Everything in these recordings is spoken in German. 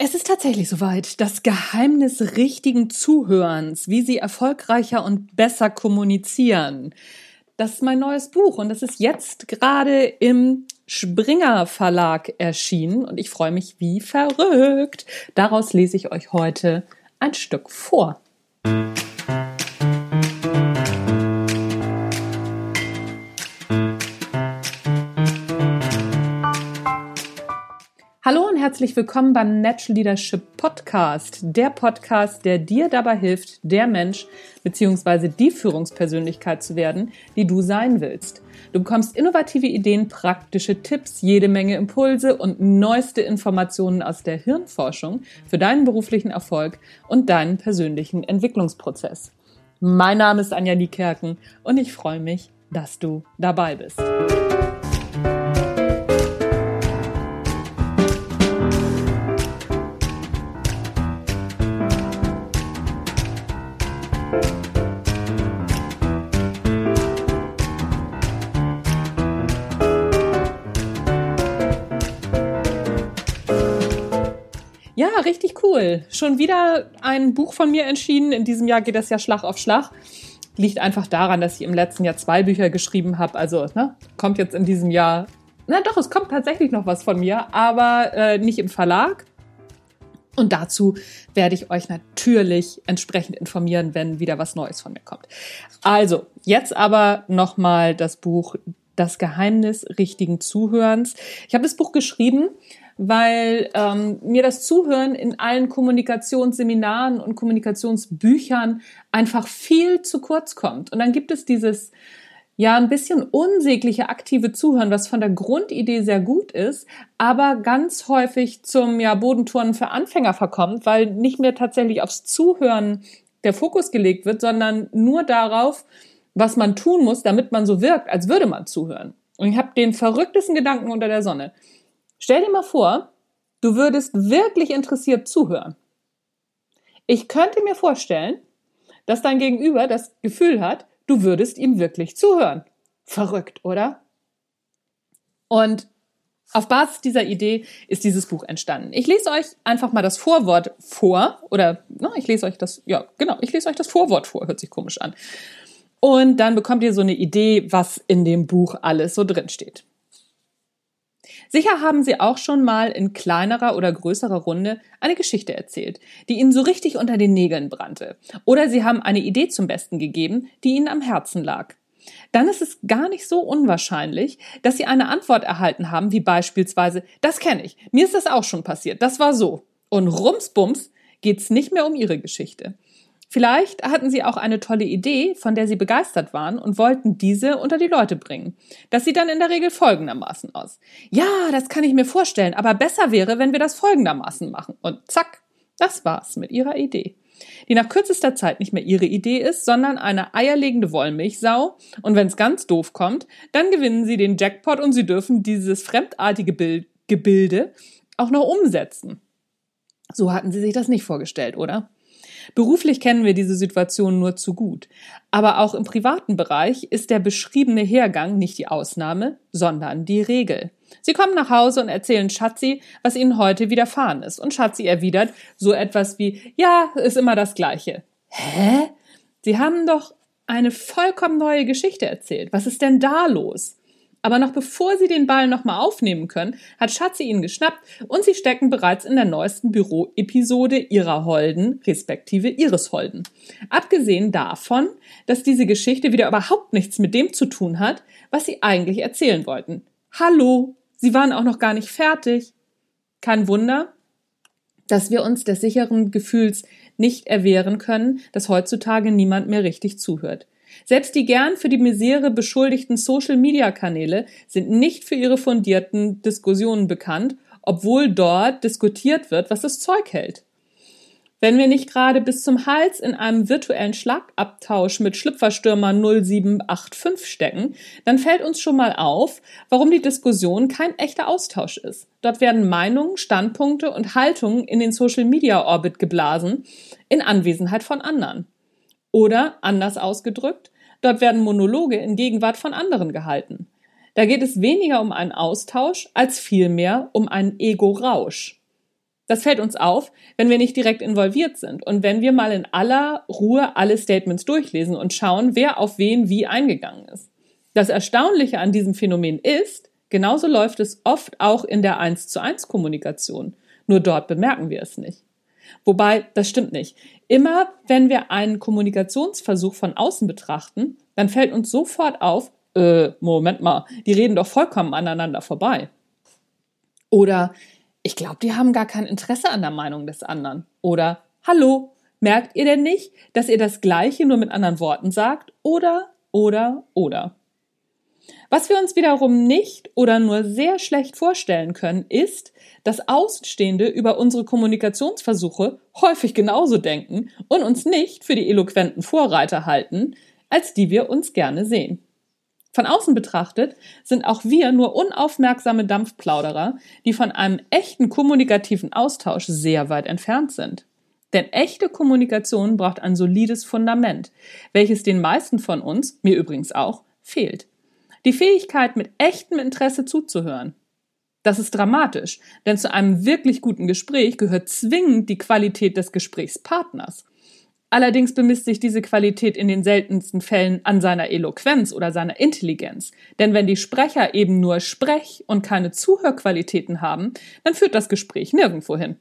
Es ist tatsächlich soweit. Das Geheimnis richtigen Zuhörens, wie Sie erfolgreicher und besser kommunizieren. Das ist mein neues Buch und das ist jetzt gerade im Springer Verlag erschienen und ich freue mich wie verrückt. Daraus lese ich euch heute ein Stück vor. Herzlich willkommen beim Natural Leadership Podcast, der Podcast, der dir dabei hilft, der Mensch bzw. die Führungspersönlichkeit zu werden, die du sein willst. Du bekommst innovative Ideen, praktische Tipps, jede Menge Impulse und neueste Informationen aus der Hirnforschung für deinen beruflichen Erfolg und deinen persönlichen Entwicklungsprozess. Mein Name ist Anja Niekerken und ich freue mich, dass du dabei bist. Cool. Schon wieder ein Buch von mir entschieden. In diesem Jahr geht das ja Schlag auf Schlag. Liegt einfach daran, dass ich im letzten Jahr zwei Bücher geschrieben habe. Also ne, kommt jetzt in diesem Jahr. Na doch, es kommt tatsächlich noch was von mir, aber äh, nicht im Verlag. Und dazu werde ich euch natürlich entsprechend informieren, wenn wieder was Neues von mir kommt. Also, jetzt aber nochmal das Buch Das Geheimnis richtigen Zuhörens. Ich habe das Buch geschrieben, weil ähm, mir das Zuhören in allen Kommunikationsseminaren und Kommunikationsbüchern einfach viel zu kurz kommt. Und dann gibt es dieses ja ein bisschen unsägliche aktive Zuhören, was von der Grundidee sehr gut ist, aber ganz häufig zum ja Bodenturnen für Anfänger verkommt, weil nicht mehr tatsächlich aufs Zuhören der Fokus gelegt wird, sondern nur darauf, was man tun muss, damit man so wirkt, als würde man zuhören. Und ich habe den verrücktesten Gedanken unter der Sonne. Stell dir mal vor, du würdest wirklich interessiert zuhören. Ich könnte mir vorstellen, dass dein Gegenüber das Gefühl hat, du würdest ihm wirklich zuhören. Verrückt, oder? Und auf Basis dieser Idee ist dieses Buch entstanden. Ich lese euch einfach mal das Vorwort vor, oder na, ich lese euch das, ja, genau, ich lese euch das Vorwort vor, hört sich komisch an. Und dann bekommt ihr so eine Idee, was in dem Buch alles so drin steht. Sicher haben Sie auch schon mal in kleinerer oder größerer Runde eine Geschichte erzählt, die Ihnen so richtig unter den Nägeln brannte. Oder Sie haben eine Idee zum Besten gegeben, die Ihnen am Herzen lag. Dann ist es gar nicht so unwahrscheinlich, dass Sie eine Antwort erhalten haben, wie beispielsweise, das kenne ich, mir ist das auch schon passiert, das war so. Und rumsbums geht's nicht mehr um Ihre Geschichte. Vielleicht hatten sie auch eine tolle Idee, von der sie begeistert waren und wollten diese unter die Leute bringen. Das sieht dann in der Regel folgendermaßen aus. Ja, das kann ich mir vorstellen, aber besser wäre, wenn wir das folgendermaßen machen. Und zack, das war's mit ihrer Idee. Die nach kürzester Zeit nicht mehr ihre Idee ist, sondern eine eierlegende Wollmilchsau. Und wenn's ganz doof kommt, dann gewinnen sie den Jackpot und sie dürfen dieses fremdartige Bild Gebilde auch noch umsetzen. So hatten sie sich das nicht vorgestellt, oder? Beruflich kennen wir diese Situation nur zu gut. Aber auch im privaten Bereich ist der beschriebene Hergang nicht die Ausnahme, sondern die Regel. Sie kommen nach Hause und erzählen Schatzi, was ihnen heute widerfahren ist. Und Schatzi erwidert so etwas wie, ja, ist immer das Gleiche. Hä? Sie haben doch eine vollkommen neue Geschichte erzählt. Was ist denn da los? Aber noch bevor sie den Ball nochmal aufnehmen können, hat Schatzi ihn geschnappt und sie stecken bereits in der neuesten Büroepisode ihrer Holden, respektive ihres Holden. Abgesehen davon, dass diese Geschichte wieder überhaupt nichts mit dem zu tun hat, was sie eigentlich erzählen wollten. Hallo, sie waren auch noch gar nicht fertig. Kein Wunder, dass wir uns des sicheren Gefühls nicht erwehren können, dass heutzutage niemand mehr richtig zuhört. Selbst die gern für die Misere beschuldigten Social-Media-Kanäle sind nicht für ihre fundierten Diskussionen bekannt, obwohl dort diskutiert wird, was das Zeug hält. Wenn wir nicht gerade bis zum Hals in einem virtuellen Schlagabtausch mit Schlüpferstürmer 0785 stecken, dann fällt uns schon mal auf, warum die Diskussion kein echter Austausch ist. Dort werden Meinungen, Standpunkte und Haltungen in den Social Media Orbit geblasen, in Anwesenheit von anderen. Oder, anders ausgedrückt, dort werden Monologe in Gegenwart von anderen gehalten. Da geht es weniger um einen Austausch als vielmehr um einen Ego-Rausch. Das fällt uns auf, wenn wir nicht direkt involviert sind und wenn wir mal in aller Ruhe alle Statements durchlesen und schauen, wer auf wen wie eingegangen ist. Das Erstaunliche an diesem Phänomen ist, genauso läuft es oft auch in der 1 zu 1 Kommunikation. Nur dort bemerken wir es nicht. Wobei, das stimmt nicht. Immer wenn wir einen Kommunikationsversuch von außen betrachten, dann fällt uns sofort auf, äh, Moment mal, die reden doch vollkommen aneinander vorbei. Oder ich glaube, die haben gar kein Interesse an der Meinung des anderen. Oder Hallo, merkt ihr denn nicht, dass ihr das Gleiche nur mit anderen Worten sagt? Oder, oder, oder. Was wir uns wiederum nicht oder nur sehr schlecht vorstellen können, ist, dass Außenstehende über unsere Kommunikationsversuche häufig genauso denken und uns nicht für die eloquenten Vorreiter halten, als die wir uns gerne sehen. Von außen betrachtet sind auch wir nur unaufmerksame Dampfplauderer, die von einem echten kommunikativen Austausch sehr weit entfernt sind. Denn echte Kommunikation braucht ein solides Fundament, welches den meisten von uns, mir übrigens auch, fehlt. Die Fähigkeit, mit echtem Interesse zuzuhören. Das ist dramatisch, denn zu einem wirklich guten Gespräch gehört zwingend die Qualität des Gesprächspartners. Allerdings bemisst sich diese Qualität in den seltensten Fällen an seiner Eloquenz oder seiner Intelligenz. Denn wenn die Sprecher eben nur Sprech- und keine Zuhörqualitäten haben, dann führt das Gespräch nirgendwo hin.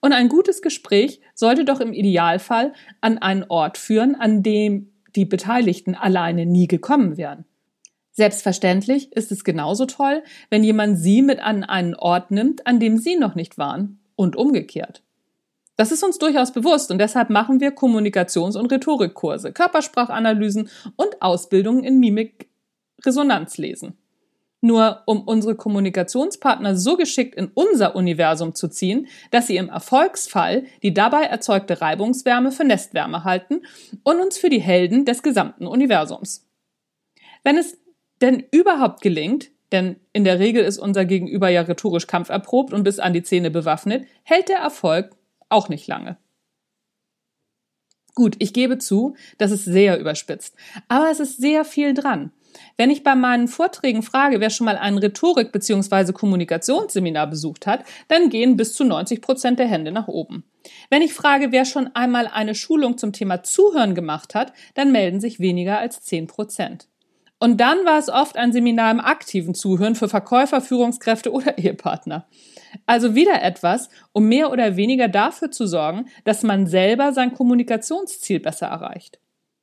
Und ein gutes Gespräch sollte doch im Idealfall an einen Ort führen, an dem die Beteiligten alleine nie gekommen wären. Selbstverständlich ist es genauso toll, wenn jemand Sie mit an einen Ort nimmt, an dem Sie noch nicht waren und umgekehrt. Das ist uns durchaus bewusst und deshalb machen wir Kommunikations- und Rhetorikkurse, Körpersprachanalysen und Ausbildungen in Mimik-Resonanzlesen. Nur um unsere Kommunikationspartner so geschickt in unser Universum zu ziehen, dass sie im Erfolgsfall die dabei erzeugte Reibungswärme für Nestwärme halten und uns für die Helden des gesamten Universums. Wenn es denn überhaupt gelingt, denn in der Regel ist unser Gegenüber ja rhetorisch kampferprobt und bis an die Zähne bewaffnet, hält der Erfolg auch nicht lange. Gut, ich gebe zu, das ist sehr überspitzt, aber es ist sehr viel dran. Wenn ich bei meinen Vorträgen frage, wer schon mal ein Rhetorik- bzw. Kommunikationsseminar besucht hat, dann gehen bis zu 90 Prozent der Hände nach oben. Wenn ich frage, wer schon einmal eine Schulung zum Thema Zuhören gemacht hat, dann melden sich weniger als 10 Prozent. Und dann war es oft ein Seminar im aktiven Zuhören für Verkäufer, Führungskräfte oder Ehepartner. Also wieder etwas, um mehr oder weniger dafür zu sorgen, dass man selber sein Kommunikationsziel besser erreicht.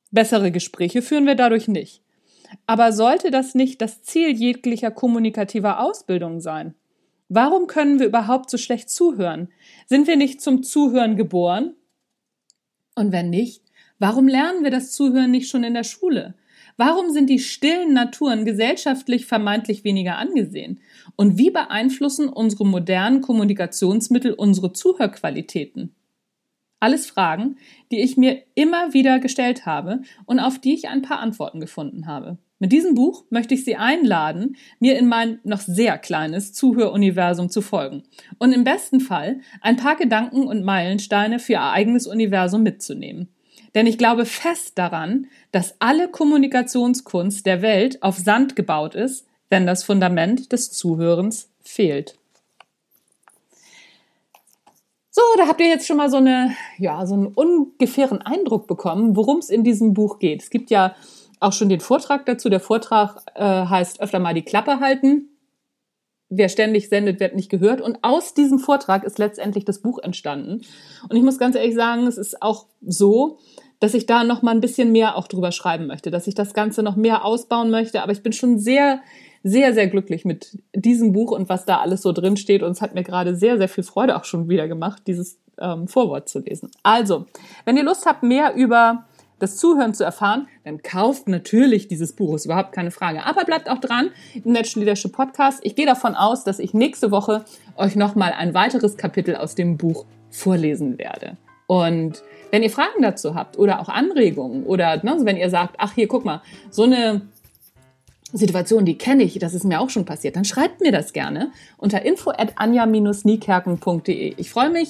Bessere Gespräche führen wir dadurch nicht. Aber sollte das nicht das Ziel jeglicher kommunikativer Ausbildung sein? Warum können wir überhaupt so schlecht zuhören? Sind wir nicht zum Zuhören geboren? Und wenn nicht, warum lernen wir das Zuhören nicht schon in der Schule? Warum sind die stillen Naturen gesellschaftlich vermeintlich weniger angesehen? Und wie beeinflussen unsere modernen Kommunikationsmittel unsere Zuhörqualitäten? Alles Fragen, die ich mir immer wieder gestellt habe und auf die ich ein paar Antworten gefunden habe. Mit diesem Buch möchte ich Sie einladen, mir in mein noch sehr kleines Zuhöruniversum zu folgen und im besten Fall ein paar Gedanken und Meilensteine für Ihr eigenes Universum mitzunehmen. Denn ich glaube fest daran, dass alle Kommunikationskunst der Welt auf Sand gebaut ist, wenn das Fundament des Zuhörens fehlt. So, da habt ihr jetzt schon mal so eine, ja, so einen ungefähren Eindruck bekommen, worum es in diesem Buch geht. Es gibt ja auch schon den Vortrag dazu. Der Vortrag äh, heißt öfter mal die Klappe halten. Wer ständig sendet, wird nicht gehört. Und aus diesem Vortrag ist letztendlich das Buch entstanden. Und ich muss ganz ehrlich sagen, es ist auch so, dass ich da noch mal ein bisschen mehr auch drüber schreiben möchte, dass ich das Ganze noch mehr ausbauen möchte. Aber ich bin schon sehr, sehr, sehr glücklich mit diesem Buch und was da alles so drin steht. Und es hat mir gerade sehr, sehr viel Freude auch schon wieder gemacht, dieses ähm, Vorwort zu lesen. Also, wenn ihr Lust habt, mehr über das Zuhören zu erfahren, dann kauft natürlich dieses Buch, ist überhaupt keine Frage. Aber bleibt auch dran im Natural Leadership Podcast. Ich gehe davon aus, dass ich nächste Woche euch nochmal ein weiteres Kapitel aus dem Buch vorlesen werde. Und wenn ihr Fragen dazu habt oder auch Anregungen oder ne, wenn ihr sagt, ach hier, guck mal, so eine Situation, die kenne ich, das ist mir auch schon passiert, dann schreibt mir das gerne unter info at anja-niekerken.de. Ich freue mich,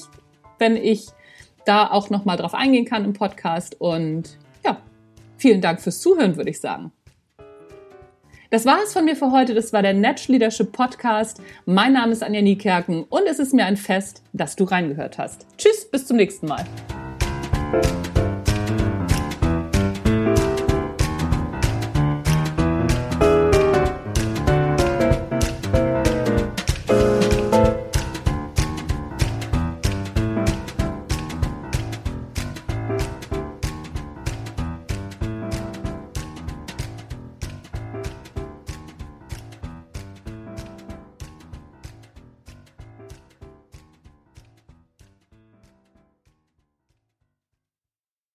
wenn ich da auch nochmal drauf eingehen kann im Podcast und ja, vielen Dank fürs Zuhören, würde ich sagen. Das war es von mir für heute. Das war der Natch Leadership Podcast. Mein Name ist Anja Niekerken und es ist mir ein Fest, dass du reingehört hast. Tschüss, bis zum nächsten Mal.